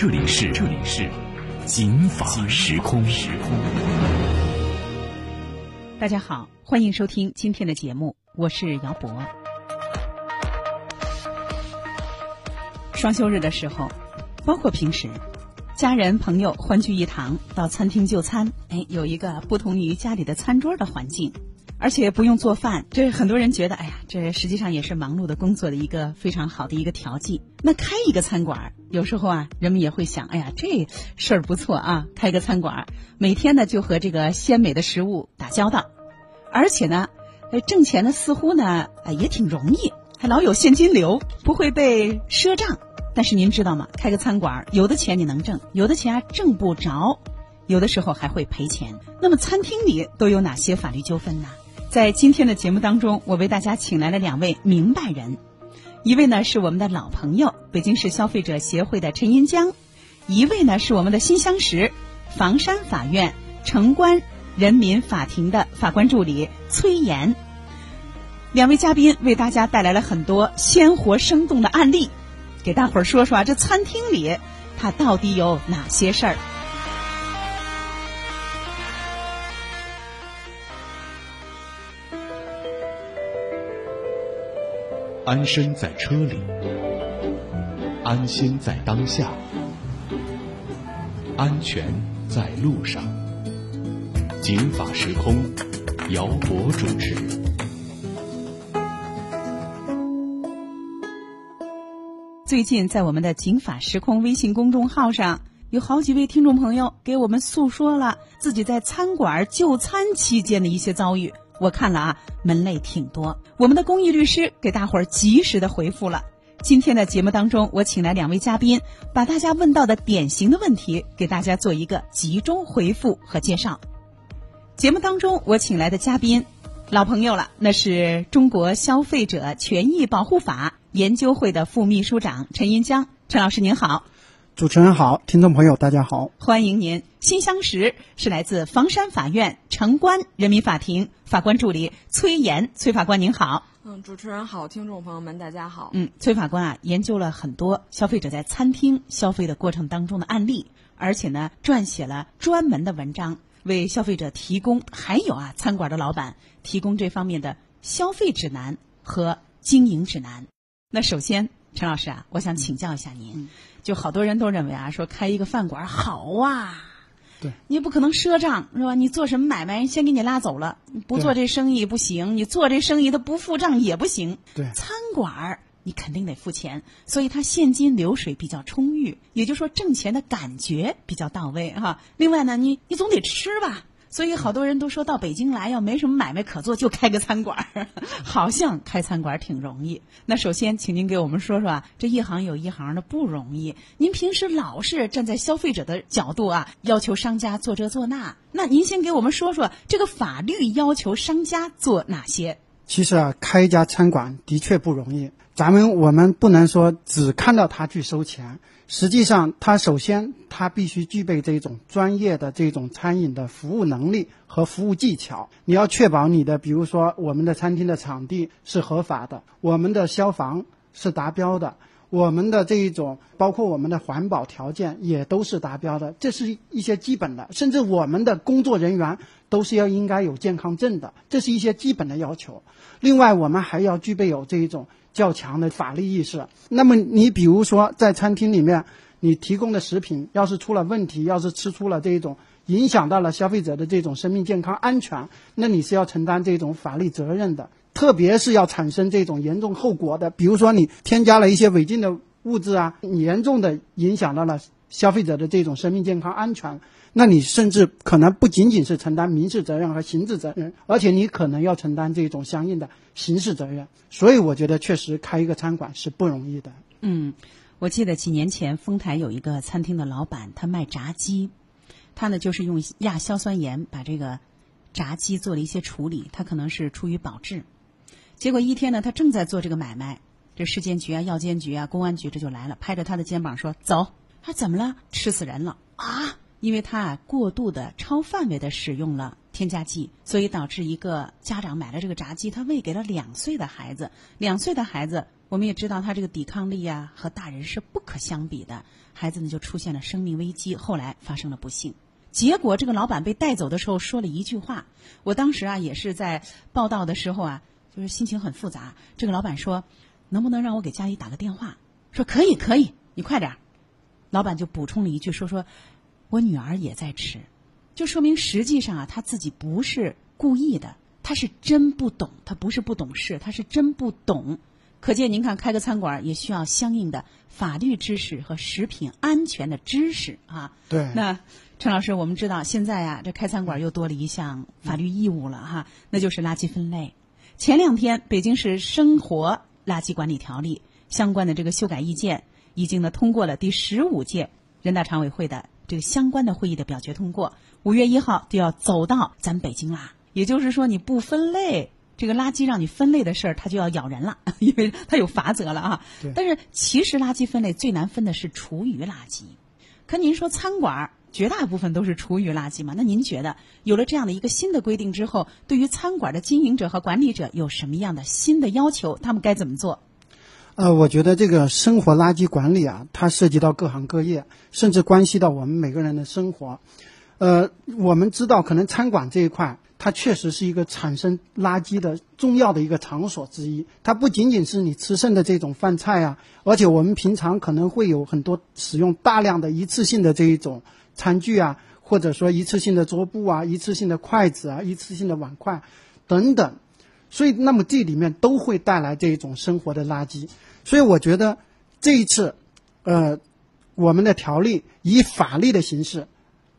这里是这里是警法时空时空。大家好，欢迎收听今天的节目，我是姚博。双休日的时候，包括平时，家人朋友欢聚一堂，到餐厅就餐，哎，有一个不同于家里的餐桌的环境，而且不用做饭，这很多人觉得，哎呀，这实际上也是忙碌的工作的一个非常好的一个调剂。那开一个餐馆，有时候啊，人们也会想，哎呀，这事儿不错啊，开个餐馆，每天呢就和这个鲜美的食物打交道，而且呢，呃，挣钱呢似乎呢，呃，也挺容易，还老有现金流，不会被赊账。但是您知道吗？开个餐馆，有的钱你能挣，有的钱啊挣不着，有的时候还会赔钱。那么餐厅里都有哪些法律纠纷呢？在今天的节目当中，我为大家请来了两位明白人，一位呢是我们的老朋友，北京市消费者协会的陈银江，一位呢是我们的新乡实房山法院城关人民法庭的法官助理崔岩。两位嘉宾为大家带来了很多鲜活生动的案例。给大伙儿说说啊，这餐厅里它到底有哪些事儿？安身在车里，安心在当下，安全在路上。警法时空，姚博主持。最近在我们的“警法时空”微信公众号上，有好几位听众朋友给我们诉说了自己在餐馆就餐期间的一些遭遇。我看了啊，门类挺多。我们的公益律师给大伙儿及时的回复了。今天的节目当中，我请来两位嘉宾，把大家问到的典型的问题给大家做一个集中回复和介绍。节目当中，我请来的嘉宾，老朋友了，那是中国消费者权益保护法。研究会的副秘书长陈银江，陈老师您好，主持人好，听众朋友大家好，欢迎您。新相识是来自房山法院城关人民法庭法官助理崔岩，崔法官您好。嗯，主持人好，听众朋友们大家好。嗯，崔法官啊，研究了很多消费者在餐厅消费的过程当中的案例，而且呢，撰写了专门的文章，为消费者提供，还有啊，餐馆的老板提供这方面的消费指南和经营指南。那首先，陈老师啊，我想请教一下您，就好多人都认为啊，说开一个饭馆好啊，对，你不可能赊账是吧？你做什么买卖，人先给你拉走了，不做这生意不行，你做这生意他不付账也不行。对，餐馆儿你肯定得付钱，所以他现金流水比较充裕，也就是说挣钱的感觉比较到位哈。另外呢，你你总得吃吧。所以好多人都说到北京来，要没什么买卖可做，就开个餐馆儿，好像开餐馆儿挺容易。那首先，请您给我们说说啊，这一行有一行的不容易。您平时老是站在消费者的角度啊，要求商家做这做那，那您先给我们说说这个法律要求商家做哪些？其实啊，开一家餐馆的确不容易。咱们我们不能说只看到他去收钱，实际上他首先他必须具备这种专业的这种餐饮的服务能力和服务技巧。你要确保你的，比如说我们的餐厅的场地是合法的，我们的消防是达标的，我们的这一种包括我们的环保条件也都是达标的，这是一些基本的。甚至我们的工作人员都是要应该有健康证的，这是一些基本的要求。另外，我们还要具备有这一种。较强的法律意识。那么，你比如说在餐厅里面，你提供的食品要是出了问题，要是吃出了这一种影响到了消费者的这种生命健康安全，那你是要承担这种法律责任的。特别是要产生这种严重后果的，比如说你添加了一些违禁的物质啊，严重的影响到了消费者的这种生命健康安全。那你甚至可能不仅仅是承担民事责任和刑事责任，而且你可能要承担这种相应的刑事责任。所以我觉得确实开一个餐馆是不容易的。嗯，我记得几年前丰台有一个餐厅的老板，他卖炸鸡，他呢就是用亚硝酸盐把这个炸鸡做了一些处理，他可能是出于保质。结果一天呢，他正在做这个买卖，这市监局啊、药监局啊、公安局这就来了，拍着他的肩膀说：“走。”他怎么了？吃死人了啊！因为他啊过度的超范围的使用了添加剂，所以导致一个家长买了这个炸鸡，他喂给了两岁的孩子。两岁的孩子，我们也知道他这个抵抗力啊和大人是不可相比的，孩子呢就出现了生命危机，后来发生了不幸。结果这个老板被带走的时候说了一句话，我当时啊也是在报道的时候啊，就是心情很复杂。这个老板说：“能不能让我给家里打个电话？”说：“可以，可以，你快点。”老板就补充了一句说：“说，我女儿也在吃，就说明实际上啊，他自己不是故意的，他是真不懂，他不是不懂事，他是真不懂。可见您看，开个餐馆也需要相应的法律知识和食品安全的知识啊。对。那陈老师，我们知道现在啊，这开餐馆又多了一项法律义务了哈，那就是垃圾分类。前两天，北京市生活垃圾管理条例相关的这个修改意见。已经呢通过了第十五届人大常委会的这个相关的会议的表决通过，五月一号就要走到咱北京啦。也就是说，你不分类这个垃圾，让你分类的事儿，它就要咬人了，因为它有罚则了啊。但是其实垃圾分类最难分的是厨余垃圾，可您说餐馆绝大部分都是厨余垃圾嘛？那您觉得有了这样的一个新的规定之后，对于餐馆的经营者和管理者有什么样的新的要求？他们该怎么做？呃，我觉得这个生活垃圾管理啊，它涉及到各行各业，甚至关系到我们每个人的生活。呃，我们知道，可能餐馆这一块，它确实是一个产生垃圾的重要的一个场所之一。它不仅仅是你吃剩的这种饭菜啊，而且我们平常可能会有很多使用大量的一次性的这一种餐具啊，或者说一次性的桌布啊、一次性的筷子啊、一次性的碗筷等等。所以，那么这里面都会带来这一种生活的垃圾。所以，我觉得这一次，呃，我们的条例以法律的形式，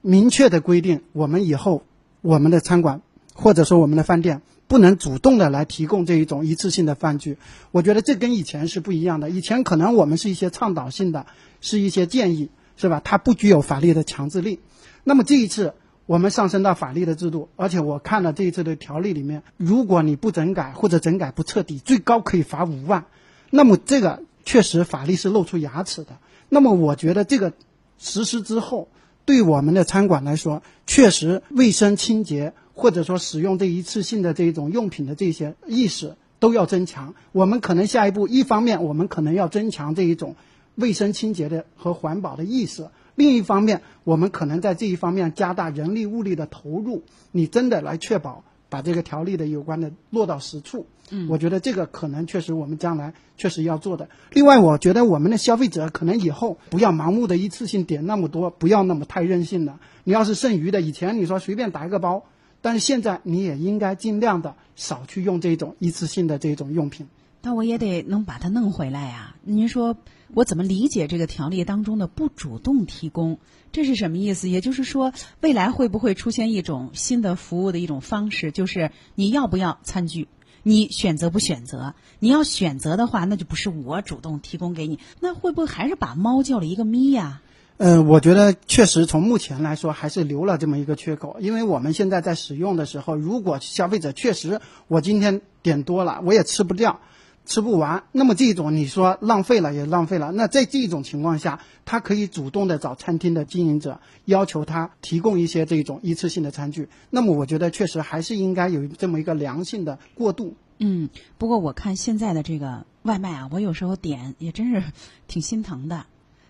明确的规定，我们以后我们的餐馆或者说我们的饭店不能主动的来提供这一种一次性的饭具。我觉得这跟以前是不一样的。以前可能我们是一些倡导性的，是一些建议，是吧？它不具有法律的强制力。那么这一次。我们上升到法律的制度，而且我看了这一次的条例里面，如果你不整改或者整改不彻底，最高可以罚五万。那么这个确实法律是露出牙齿的。那么我觉得这个实施之后，对我们的餐馆来说，确实卫生清洁或者说使用这一次性的这种用品的这些意识都要增强。我们可能下一步，一方面我们可能要增强这一种卫生清洁的和环保的意识。另一方面，我们可能在这一方面加大人力物力的投入，你真的来确保把这个条例的有关的落到实处。嗯，我觉得这个可能确实我们将来确实要做的。另外，我觉得我们的消费者可能以后不要盲目的一次性点那么多，不要那么太任性了。你要是剩余的，以前你说随便打一个包，但是现在你也应该尽量的少去用这种一次性的这种用品。那我也得能把它弄回来呀。您说我怎么理解这个条例当中的不主动提供？这是什么意思？也就是说，未来会不会出现一种新的服务的一种方式？就是你要不要餐具？你选择不选择？你要选择的话，那就不是我主动提供给你。那会不会还是把猫叫了一个咪呀？呃，我觉得确实从目前来说还是留了这么一个缺口，因为我们现在在使用的时候，如果消费者确实我今天点多了，我也吃不掉。吃不完，那么这种你说浪费了也浪费了。那在这种情况下，他可以主动的找餐厅的经营者，要求他提供一些这种一次性的餐具。那么我觉得确实还是应该有这么一个良性的过渡。嗯，不过我看现在的这个外卖啊，我有时候点也真是挺心疼的。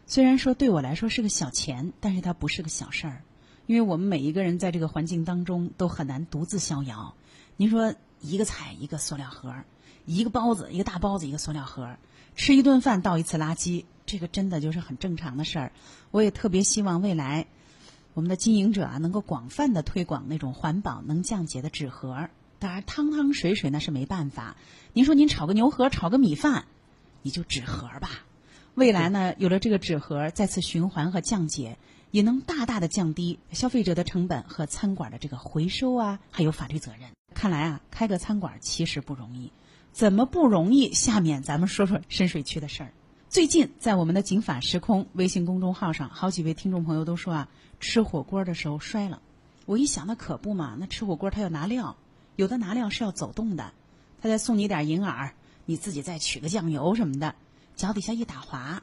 虽然说对我来说是个小钱，但是它不是个小事儿，因为我们每一个人在这个环境当中都很难独自逍遥。您说一个菜一个塑料盒儿。一个包子，一个大包子，一个塑料盒，吃一顿饭倒一次垃圾，这个真的就是很正常的事儿。我也特别希望未来我们的经营者啊，能够广泛的推广那种环保、能降解的纸盒。当然，汤汤水水那是没办法。您说您炒个牛河，炒个米饭，你就纸盒吧。未来呢，有了这个纸盒再次循环和降解，也能大大的降低消费者的成本和餐馆的这个回收啊，还有法律责任。看来啊，开个餐馆其实不容易。怎么不容易？下面咱们说说深水区的事儿。最近在我们的“警法时空”微信公众号上，好几位听众朋友都说啊，吃火锅的时候摔了。我一想，那可不嘛，那吃火锅他要拿料，有的拿料是要走动的，他再送你点银耳，你自己再取个酱油什么的，脚底下一打滑。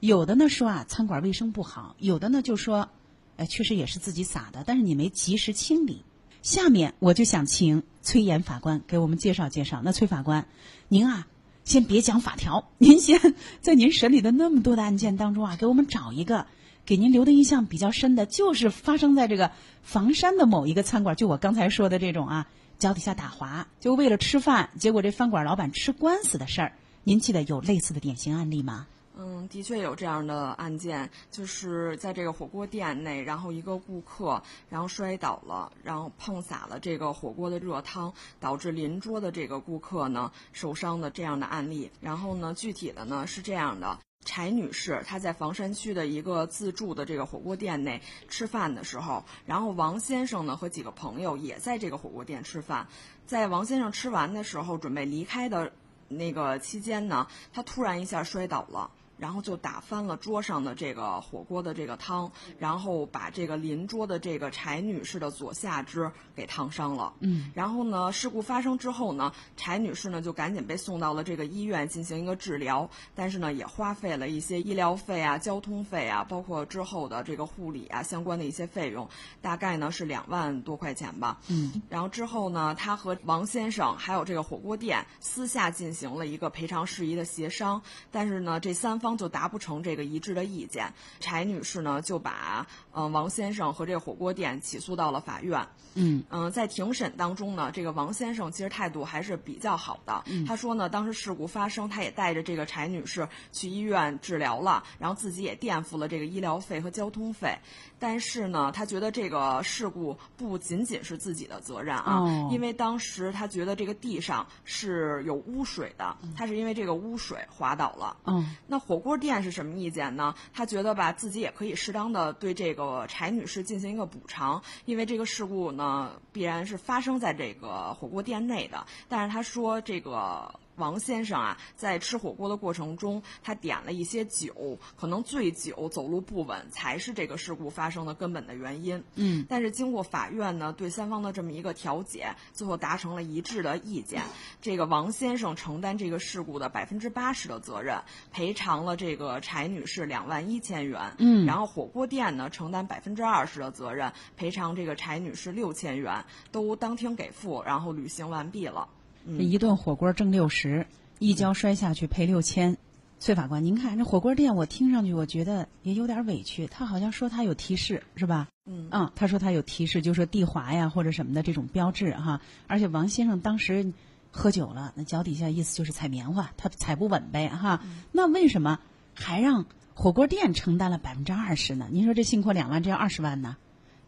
有的呢说啊，餐馆卫生不好；有的呢就说，哎，确实也是自己撒的，但是你没及时清理。下面我就想请崔岩法官给我们介绍介绍。那崔法官，您啊。先别讲法条，您先在您审理的那么多的案件当中啊，给我们找一个给您留的印象比较深的，就是发生在这个房山的某一个餐馆，就我刚才说的这种啊，脚底下打滑，就为了吃饭，结果这饭馆老板吃官司的事儿，您记得有类似的典型案例吗？嗯，的确有这样的案件，就是在这个火锅店内，然后一个顾客然后摔倒了，然后碰洒了这个火锅的热汤，导致邻桌的这个顾客呢受伤的这样的案例。然后呢，具体的呢是这样的：柴女士她在房山区的一个自助的这个火锅店内吃饭的时候，然后王先生呢和几个朋友也在这个火锅店吃饭，在王先生吃完的时候准备离开的那个期间呢，他突然一下摔倒了。然后就打翻了桌上的这个火锅的这个汤，然后把这个邻桌的这个柴女士的左下肢给烫伤了。嗯，然后呢，事故发生之后呢，柴女士呢就赶紧被送到了这个医院进行一个治疗，但是呢也花费了一些医疗费啊、交通费啊，包括之后的这个护理啊相关的一些费用，大概呢是两万多块钱吧。嗯，然后之后呢，她和王先生还有这个火锅店私下进行了一个赔偿事宜的协商，但是呢这三方。方就达不成这个一致的意见，柴女士呢就把嗯王先生和这个火锅店起诉到了法院。嗯嗯，在庭审当中呢，这个王先生其实态度还是比较好的。他说呢，当时事故发生，他也带着这个柴女士去医院治疗了，然后自己也垫付了这个医疗费和交通费。但是呢，他觉得这个事故不仅仅是自己的责任啊，因为当时他觉得这个地上是有污水的，他是因为这个污水滑倒了。嗯，那火火锅店是什么意见呢？他觉得吧，自己也可以适当的对这个柴女士进行一个补偿，因为这个事故呢必然是发生在这个火锅店内的。但是他说这个。王先生啊，在吃火锅的过程中，他点了一些酒，可能醉酒、走路不稳，才是这个事故发生的根本的原因。嗯，但是经过法院呢对三方的这么一个调解，最后达成了一致的意见。这个王先生承担这个事故的百分之八十的责任，赔偿了这个柴女士两万一千元。嗯，然后火锅店呢承担百分之二十的责任，赔偿这个柴女士六千元，都当庭给付，然后履行完毕了。这一顿火锅挣六十，一跤摔下去赔六千。崔法官，您看这火锅店，我听上去我觉得也有点委屈。他好像说他有提示，是吧？嗯嗯，他说他有提示，就说地滑呀或者什么的这种标志哈。而且王先生当时喝酒了，那脚底下意思就是踩棉花，他踩不稳呗哈。那为什么还让火锅店承担了百分之二十呢？您说这信阔两万，这要二十万呢？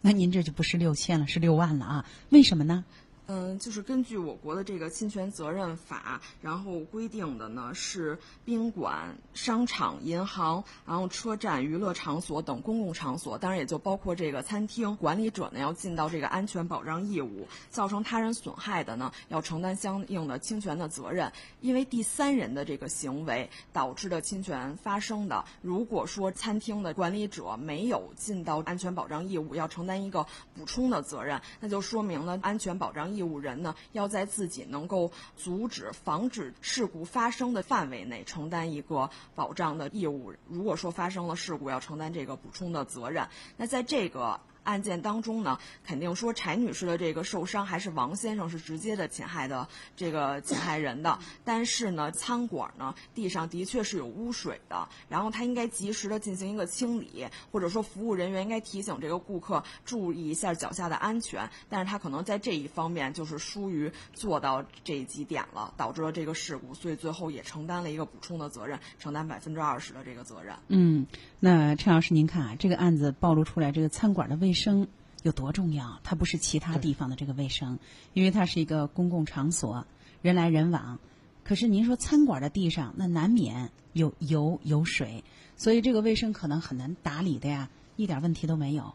那您这就不是六千了，是六万了啊？为什么呢？嗯，就是根据我国的这个侵权责任法，然后规定的呢是宾馆、商场、银行，然后车站、娱乐场所等公共场所，当然也就包括这个餐厅，管理者呢要尽到这个安全保障义务，造成他人损害的呢要承担相应的侵权的责任。因为第三人的这个行为导致的侵权发生的，如果说餐厅的管理者没有尽到安全保障义务，要承担一个补充的责任，那就说明了安全保障义。义务人呢，要在自己能够阻止、防止事故发生的范围内承担一个保障的义务。如果说发生了事故，要承担这个补充的责任。那在这个。案件当中呢，肯定说柴女士的这个受伤还是王先生是直接的侵害的这个侵害人的。但是呢，餐馆呢地上的确是有污水的，然后他应该及时的进行一个清理，或者说服务人员应该提醒这个顾客注意一下脚下的安全。但是他可能在这一方面就是疏于做到这几点了，导致了这个事故，所以最后也承担了一个补充的责任，承担百分之二十的这个责任。嗯，那陈老师您看啊，这个案子暴露出来，这个餐馆的卫生。生有多重要？它不是其他地方的这个卫生，因为它是一个公共场所，人来人往。可是您说餐馆的地上，那难免有油有水，所以这个卫生可能很难打理的呀，一点问题都没有。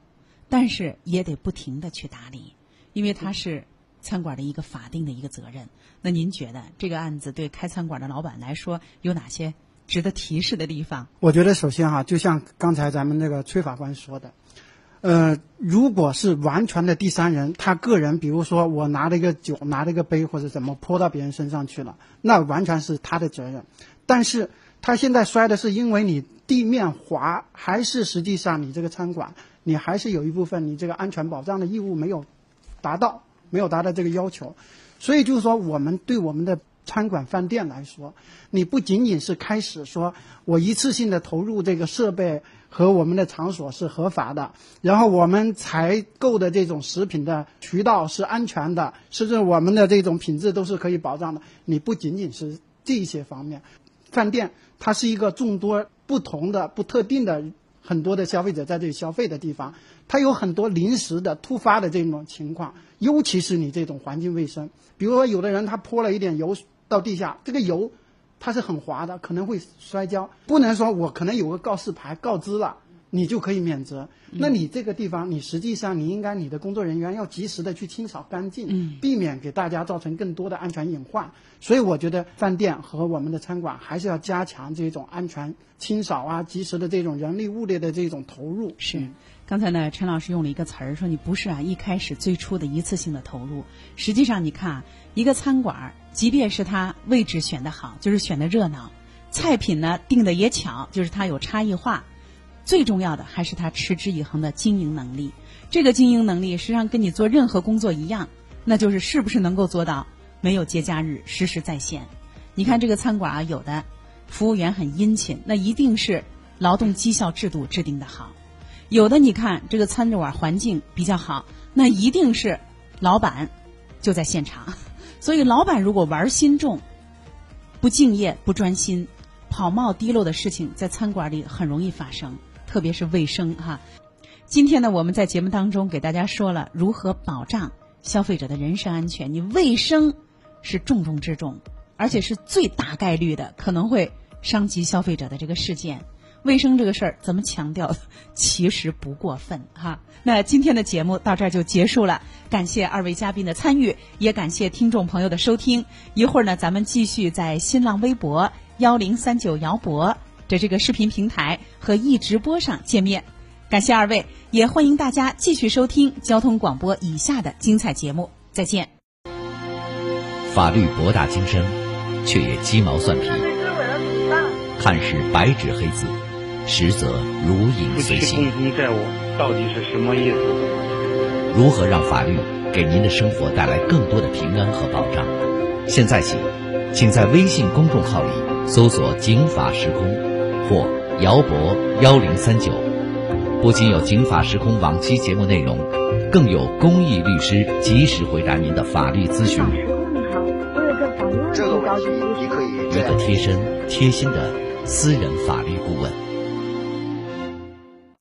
但是也得不停的去打理，因为它是餐馆的一个法定的一个责任。那您觉得这个案子对开餐馆的老板来说有哪些值得提示的地方？我觉得首先哈，就像刚才咱们那个崔法官说的，呃，如果是完全的第三人，他个人，比如说我拿了一个酒，拿了一个杯或者怎么泼到别人身上去了，那完全是他的责任。但是他现在摔的是因为你地面滑，还是实际上你这个餐馆，你还是有一部分你这个安全保障的义务没有达到，没有达到这个要求。所以就是说，我们对我们的餐馆饭店来说，你不仅仅是开始说我一次性的投入这个设备和我们的场所是合法的，然后我们采购的这种食品的渠道是安全的，甚至我们的这种品质都是可以保障的。你不仅仅是这些方面。饭店它是一个众多不同的、不特定的很多的消费者在这里消费的地方，它有很多临时的、突发的这种情况，尤其是你这种环境卫生，比如说有的人他泼了一点油到地下，这个油它是很滑的，可能会摔跤，不能说我可能有个告示牌告知了。你就可以免责。那你这个地方，你实际上你应该你的工作人员要及时的去清扫干净，避免给大家造成更多的安全隐患。所以我觉得饭店和我们的餐馆还是要加强这种安全清扫啊，及时的这种人力物力的这种投入。是，刚才呢，陈老师用了一个词儿说，你不是啊，一开始最初的一次性的投入。实际上，你看啊，一个餐馆，即便是它位置选的好，就是选的热闹，菜品呢定的也巧，就是它有差异化。最重要的还是他持之以恒的经营能力。这个经营能力实际上跟你做任何工作一样，那就是是不是能够做到没有节假日实时在线。你看这个餐馆啊，有的服务员很殷勤，那一定是劳动绩效制度制定的好；有的你看这个餐馆环境比较好，那一定是老板就在现场。所以老板如果玩心重、不敬业、不专心，跑冒滴漏的事情在餐馆里很容易发生。特别是卫生哈，今天呢，我们在节目当中给大家说了如何保障消费者的人身安全。你卫生是重中之重，而且是最大概率的可能会伤及消费者的这个事件。卫生这个事儿怎么强调，其实不过分哈。那今天的节目到这儿就结束了，感谢二位嘉宾的参与，也感谢听众朋友的收听。一会儿呢，咱们继续在新浪微博幺零三九姚博。的这个视频平台和易直播上见面，感谢二位，也欢迎大家继续收听交通广播以下的精彩节目。再见。法律博大精深，却也鸡毛蒜皮，看似白纸黑字，实则如影随形。不起债务到底是什么意思？如何让法律给您的生活带来更多的平安和保障？现在起，请在微信公众号里搜索“警法时空”。或姚博幺零三九，不仅有《警法时空》往期节目内容，更有公益律师及时回答您的法律咨询。时空你好，我有个法律问题，这个问题你可以一个贴身、贴心的私人法律顾问。